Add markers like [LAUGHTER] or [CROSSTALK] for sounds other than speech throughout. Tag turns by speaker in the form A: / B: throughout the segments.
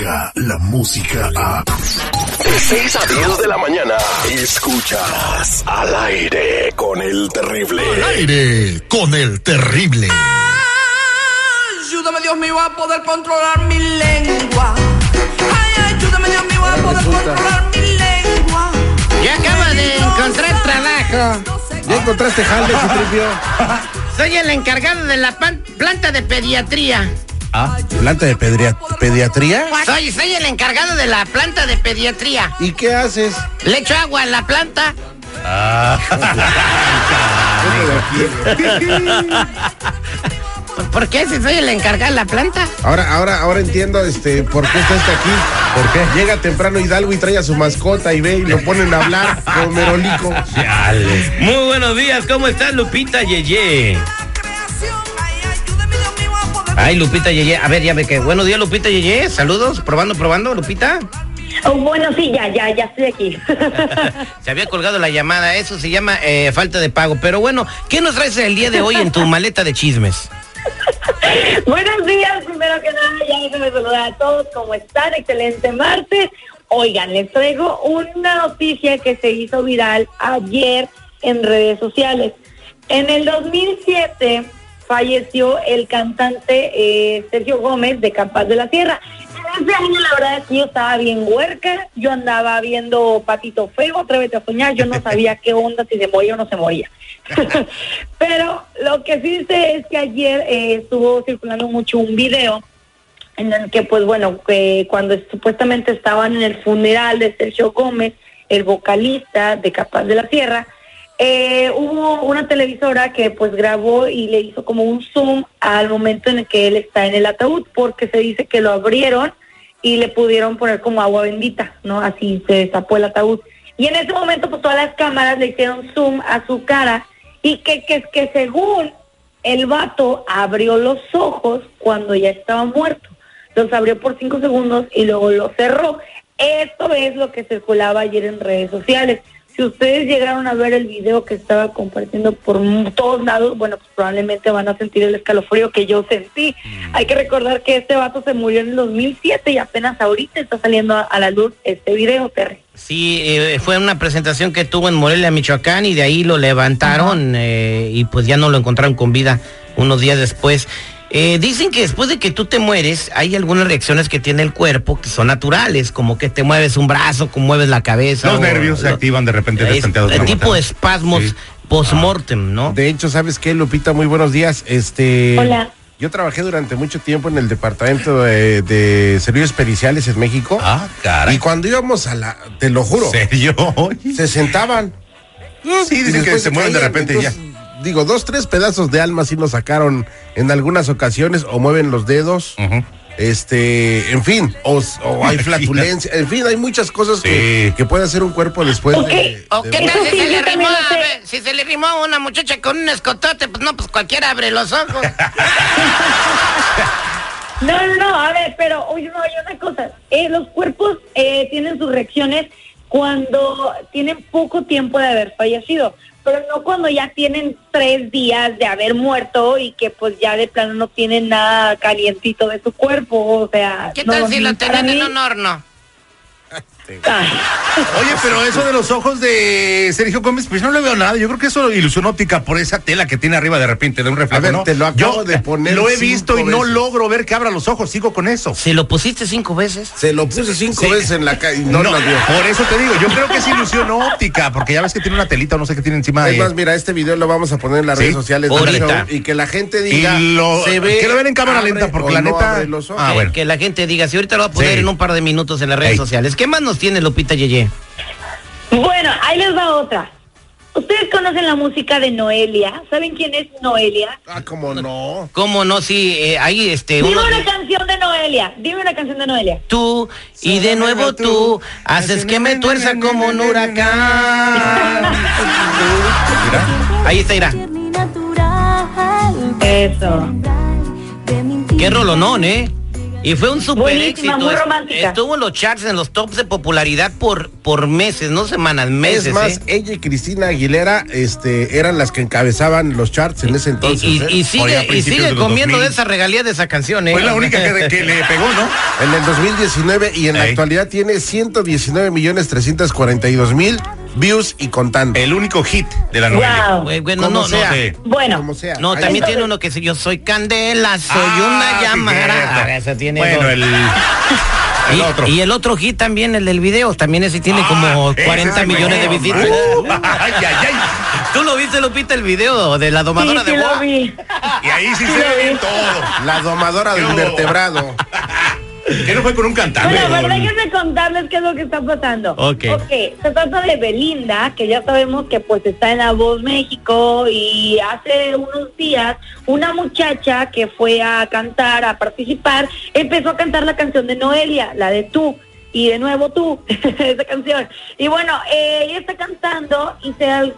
A: la música a...
B: De 6 a 10 de la mañana, escuchas al aire con el terrible.
A: Aire con el terrible.
C: Ayúdame Dios mío a poder controlar mi lengua. Ay, ayúdame Dios mío a poder controlar mi lengua.
D: Ya acaba de encontrar trabajo.
E: ¿Ya encontraste jale? [LAUGHS]
D: Soy el encargado de la planta de pediatría.
E: ¿Planta de pedria- pediatría?
D: Soy, soy el encargado de la planta de pediatría.
E: ¿Y qué haces?
D: Le echo agua a la planta. ¿Por qué si soy el encargado de la planta?
E: Ahora, ahora, ahora entiendo este por qué está este aquí. ¿Por qué? Llega temprano Hidalgo y trae a su mascota y ve y lo ponen a hablar como merolico.
F: Muy buenos días, ¿cómo estás, Lupita Yeye?
C: Ay,
F: Lupita Yeye, a ver, ya ve que. Buenos días, Lupita Yeye, saludos, probando, probando, Lupita.
G: Oh, bueno, sí, ya, ya, ya estoy aquí. [LAUGHS]
F: Se había colgado la llamada, eso se llama eh, falta de pago. Pero bueno, ¿qué nos traes el día de hoy en tu maleta de chismes? [LAUGHS]
G: Buenos días, primero que nada, ya déjenme saludar a todos, ¿cómo están? Excelente martes. Oigan, les traigo una noticia que se hizo viral ayer en redes sociales. En el 2007 falleció el cantante eh, Sergio Gómez de Capaz de la Tierra. En ese año, la verdad es que yo estaba bien huerca, yo andaba viendo Patito Feo, Atrévete a soñar, yo no [LAUGHS] sabía qué onda, si se moría o no se moría. [LAUGHS] Pero lo que sí sé es que ayer eh, estuvo circulando mucho un video en el que, pues bueno, que cuando supuestamente estaban en el funeral de Sergio Gómez, el vocalista de Capaz de la Sierra, eh, hubo una televisora que pues grabó y le hizo como un zoom al momento en el que él está en el ataúd, porque se dice que lo abrieron y le pudieron poner como agua bendita, ¿no? Así se destapó el ataúd. Y en ese momento pues todas las cámaras le hicieron zoom a su cara y que, que, que según el vato abrió los ojos cuando ya estaba muerto. Los abrió por cinco segundos y luego los cerró. Esto es lo que circulaba ayer en redes sociales. Si ustedes llegaron a ver el video que estaba compartiendo por todos lados, bueno, pues probablemente van a sentir el escalofrío que yo sentí. Hay que recordar que este vato se murió en el 2007 y apenas ahorita está saliendo a, a la luz este video, Terry.
F: Sí, eh, fue una presentación que tuvo en Morelia, Michoacán, y de ahí lo levantaron eh, y pues ya no lo encontraron con vida unos días después. Eh, dicen que después de que tú te mueres, hay algunas reacciones que tiene el cuerpo que son naturales, como que te mueves un brazo, como mueves la cabeza.
H: Los
F: o-
H: nervios se
F: lo-
H: activan de repente
F: es- el tipo de espasmos
H: Sí.
F: post-mortem, ¿no?
E: De hecho, ¿sabes qué, Lupita? Muy buenos días. Este.
G: Hola.
E: Yo trabajé durante mucho tiempo en el departamento de, de servicios periciales en México.
H: Ah, caray.
E: Y cuando íbamos a la, te lo juro,
H: ¿Serio?
E: se sentaban.
H: Sí, dicen que se mueven de repente y ya.
E: Digo, dos, tres pedazos de alma sí nos sacaron en algunas ocasiones, o mueven los dedos, este, en fin, o, o hay [LAUGHS] flatulencia, en fin, hay muchas cosas que,
H: Sí.
E: que puede hacer un cuerpo después de,
F: ¿O
E: de
F: qué tal si
G: sí,
F: se le rimó?
G: lo
F: a ver, si se le rimó a una muchacha con un escotote, pues no, pues cualquiera abre los ojos. [LAUGHS]
G: No, no, no, a ver, pero oye, no, hay una cosa. Eh, los cuerpos eh, tienen sus reacciones cuando tienen poco tiempo de haber fallecido, pero no cuando ya tienen tres días de haber muerto y que pues ya de plano no tienen nada calientito de su cuerpo, o sea...
F: ¿Qué
G: no,
F: tal si lo
G: para
F: tenían en
G: mí-
F: un horno?
G: Ay,
H: Oye, pero eso de los ojos de Sergio Gómez, pues no le veo nada. Yo creo que eso es ilusión óptica por esa tela que tiene arriba de repente de un reflejo.
E: A ver,
H: ¿no?
E: te lo acabo
H: Yo
E: de poner
H: Lo he visto y no logro ver que abra los ojos. Sigo con eso.
F: Si lo pusiste cinco veces.
E: Se lo puse cinco
H: Sí.
E: veces en la calle y no,
H: No,
E: dio.
H: por eso te digo, yo creo que es ilusión óptica, porque ya ves que tiene una telita o no sé qué tiene encima
E: Es
H: de.
E: más, mira, este video lo vamos a poner en las
H: Sí,
E: redes sociales
F: ahorita.
E: y que la gente diga,
H: lo-
E: se ve,
H: que lo vean en cámara
E: abre
H: lenta, porque la
E: no
H: neta-
E: abre los ojos.
H: Ah,
F: que,
H: bueno.
F: que la gente diga, si ahorita lo va a poner
H: Sí.
F: en un par de minutos en las redes
H: Ey.
F: sociales. ¿Qué más nos tiene Lupita Yeye?
G: Bueno, ahí les va otra. Ustedes conocen la música de Noelia. ¿Saben quién es Noelia?
E: Ah, como no.
F: ¿Cómo no? Sí, eh, ahí este...
G: Dime
F: uno-
G: una canción de Noelia. Dime una canción de Noelia.
F: tú y de nuevo tú haces que me tuerza como un huracán. Ahí está, irá.
G: Eso.
F: Qué rolonón, ¿eh? Y fue un super
G: Buenísima,
F: éxito.
G: muy romántica.
F: Estuvo en los charts, en los tops de popularidad por, por meses, no semanas, meses.
E: Es más,
F: ¿eh?
E: ella y Cristina Aguilera este, eran las que encabezaban los charts en ese entonces.
F: y, y-
E: ¿eh?
F: y sigue, y
H: principios
F: sigue
H: de los
F: comiendo
H: 2000.
F: de esa regalía de esa canción, ¿eh?
H: Fue la única que, que le pegó, ¿no? [LAUGHS]
E: En el 2019 y en la actualidad tiene 119 millones 342 mil views y contando.
H: El único hit de la novela.
G: Wow.
F: Bueno,
E: Como
F: no, no,
E: sea.
H: Sí.
G: Bueno,
E: Como sea.
F: no,
E: Ahí
F: también
E: está.
F: tiene uno que dice, yo soy candela, soy
H: Ah,
F: una
H: sí,
F: llamada. Ah, ese tiene
H: Bueno,
F: dos.
H: el, el
F: y,
H: otro.
F: y el otro hit también, el del video, también ese tiene como
H: Ah,
F: 40
H: ese
F: millones de visitas.
H: Uh, ay, ay, ay. [LAUGHS]
F: ¿Tú lo viste, Lupita, el video de la
G: sí,
F: domadora
G: sí
F: de
G: lo
F: boa?
G: vi.
H: Y ahí sí
G: Sí,
H: se
G: lo
H: ve
G: vi.
H: todo.
E: La domadora del vertebrado. [LAUGHS]
H: Que no fue con un cantante.
G: Bueno, pero déjenme contarles qué es lo que está pasando.
F: Ok.
G: se trata de Belinda, que ya sabemos que pues está en La Voz México y hace unos días una muchacha que fue a cantar, a participar, empezó a cantar la canción de Noelia, la de Tú. Y de nuevo tú, [LAUGHS] esa canción. Y bueno, eh, ella está cantando y se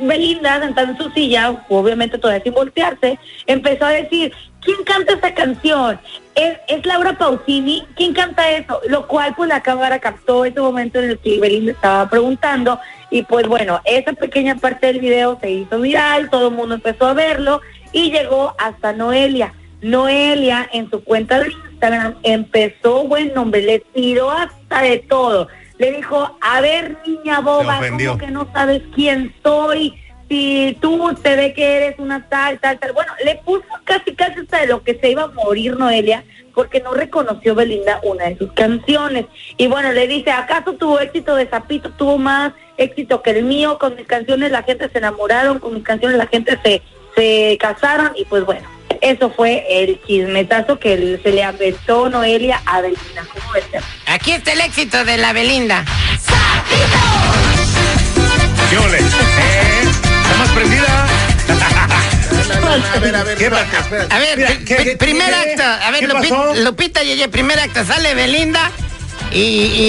G: Belinda, sentada en su silla, obviamente todavía sin voltearse, empezó a decir, ¿quién canta esa canción? ¿Es, es Laura Pausini? ¿Quién canta eso? Lo cual pues la cámara captó ese momento en el que Belinda estaba preguntando y pues bueno, esa pequeña parte del video se hizo viral, todo el mundo empezó a verlo y llegó hasta Noelia. Noelia en su cuenta de Instagram empezó, bueno, hombre, le tiró hasta de todo. Le dijo, a ver, niña boba. ¿cómo que no sabes quién soy? Si tú te ve que eres una tal, tal, tal. Bueno, le puso casi, casi hasta de lo que se iba a morir Noelia, porque no reconoció Belinda una de sus canciones. Y bueno, le dice, ¿acaso tuvo éxito de Zapito? Tuvo más éxito que el mío. Con mis canciones la gente se enamoraron, con mis canciones la gente se, se casaron. Y pues bueno, eso fue el chismetazo que se le aventó Noelia a Belinda. ¿Cómo ves?
F: Aquí está el éxito de la Belinda.
H: ¿Qué
E: A ver,
H: ¿Qué
E: espérate.
F: A ver,
H: Mira,
F: pri-
H: ¿qué-
F: pri-
H: qué-
F: primer
H: qué-
F: acto. A ver, Lupita? Lupita Yeye, primer acto. Sale Belinda y,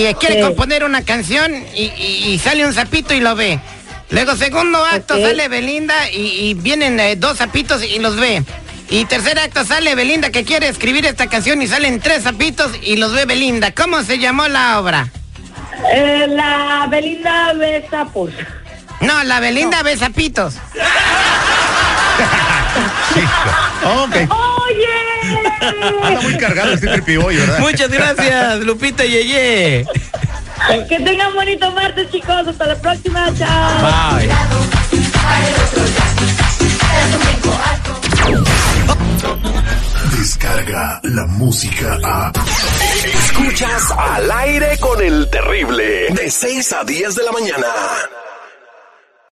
F: y quiere
G: Sí.
F: componer una canción y, y- y sale un sapito y lo ve. Luego, segundo acto, sale Belinda y, y vienen eh, dos sapitos y los ve. Y tercer acto sale Belinda que quiere escribir esta canción y salen tres sapitos y los ve Belinda. ¿Cómo se llamó la obra?
G: Eh, la Belinda Besa pues.
F: No, la Belinda ve sapitos. [LAUGHS]
H: Ok.
G: ¡Oye!
H: Anda muy cargado este tripiboy, ¿verdad?
F: Muchas gracias, Lupita Yeye.
G: que tengan bonito martes, chicos. Hasta la próxima. Chao.
F: Bye.
A: Descarga la música a.
B: Escuchas al aire con el terrible. De 6 a 10 de la mañana.